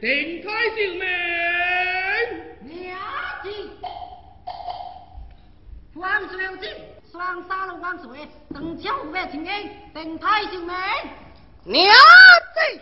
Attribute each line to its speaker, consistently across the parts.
Speaker 1: Tình thái sự
Speaker 2: 双杀了万 nghĩa gì? Hoàng sự?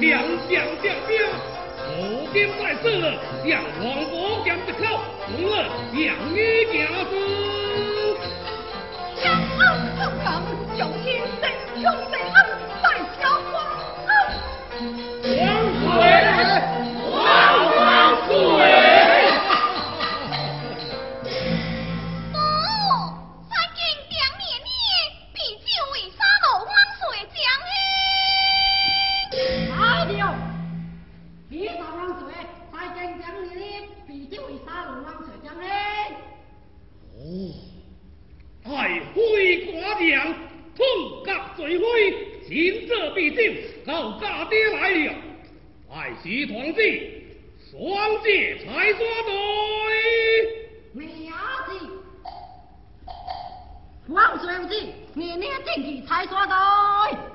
Speaker 1: 两将调兵五兵在此两王不敢得口从了项羽家子。你才说对。
Speaker 2: 子。王孙子你念自己才说对。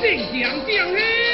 Speaker 1: 定将降日。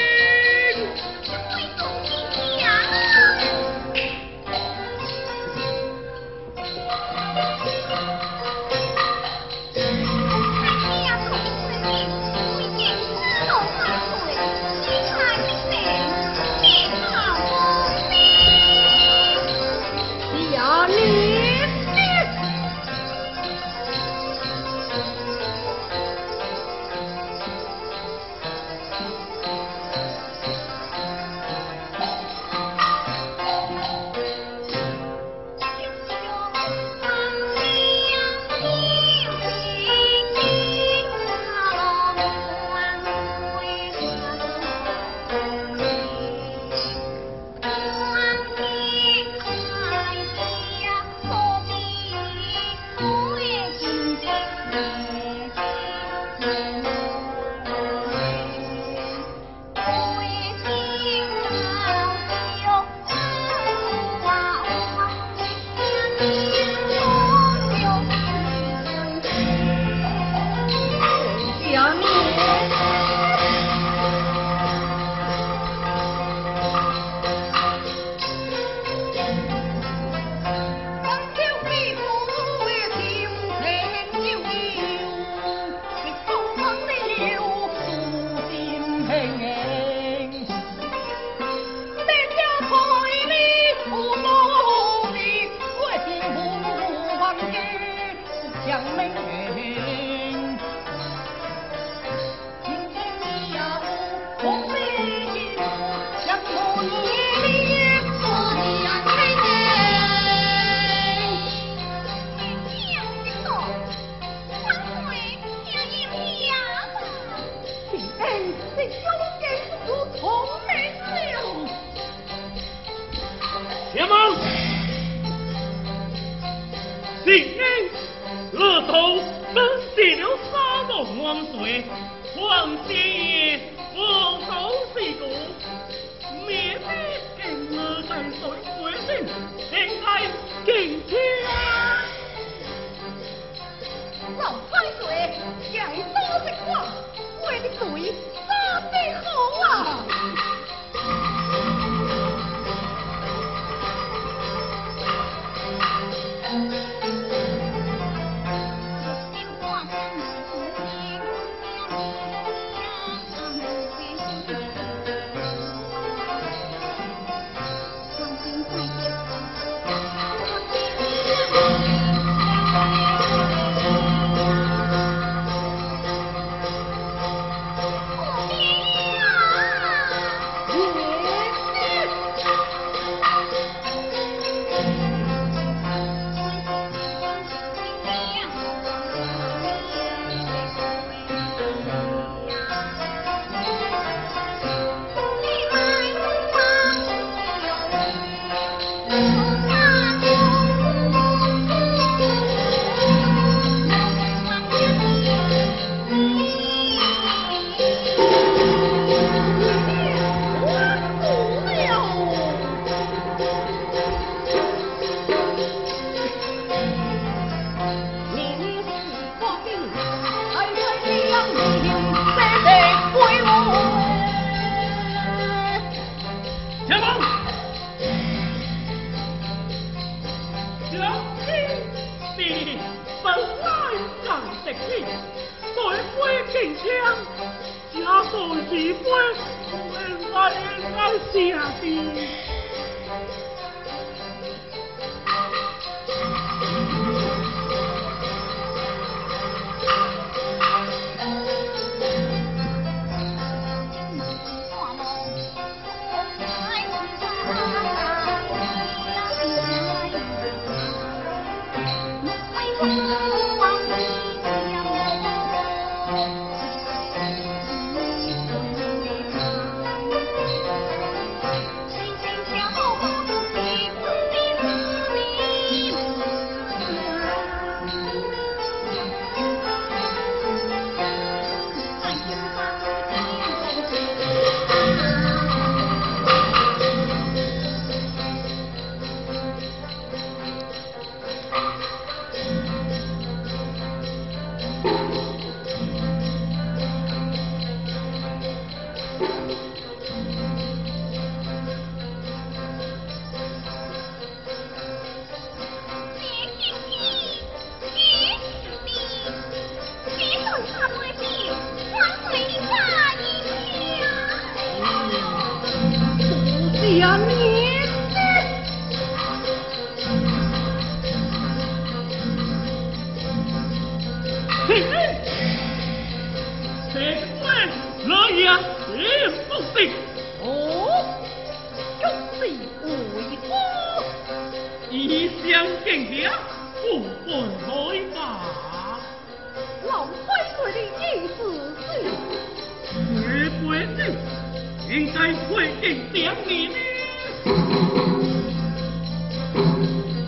Speaker 3: 应该会更想念你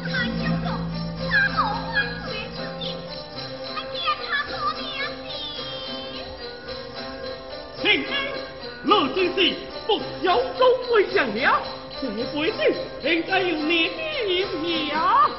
Speaker 4: 他有种花好花不能相见我他多年的情乐了。
Speaker 3: 这辈子应该由你来定呀。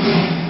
Speaker 4: Amen.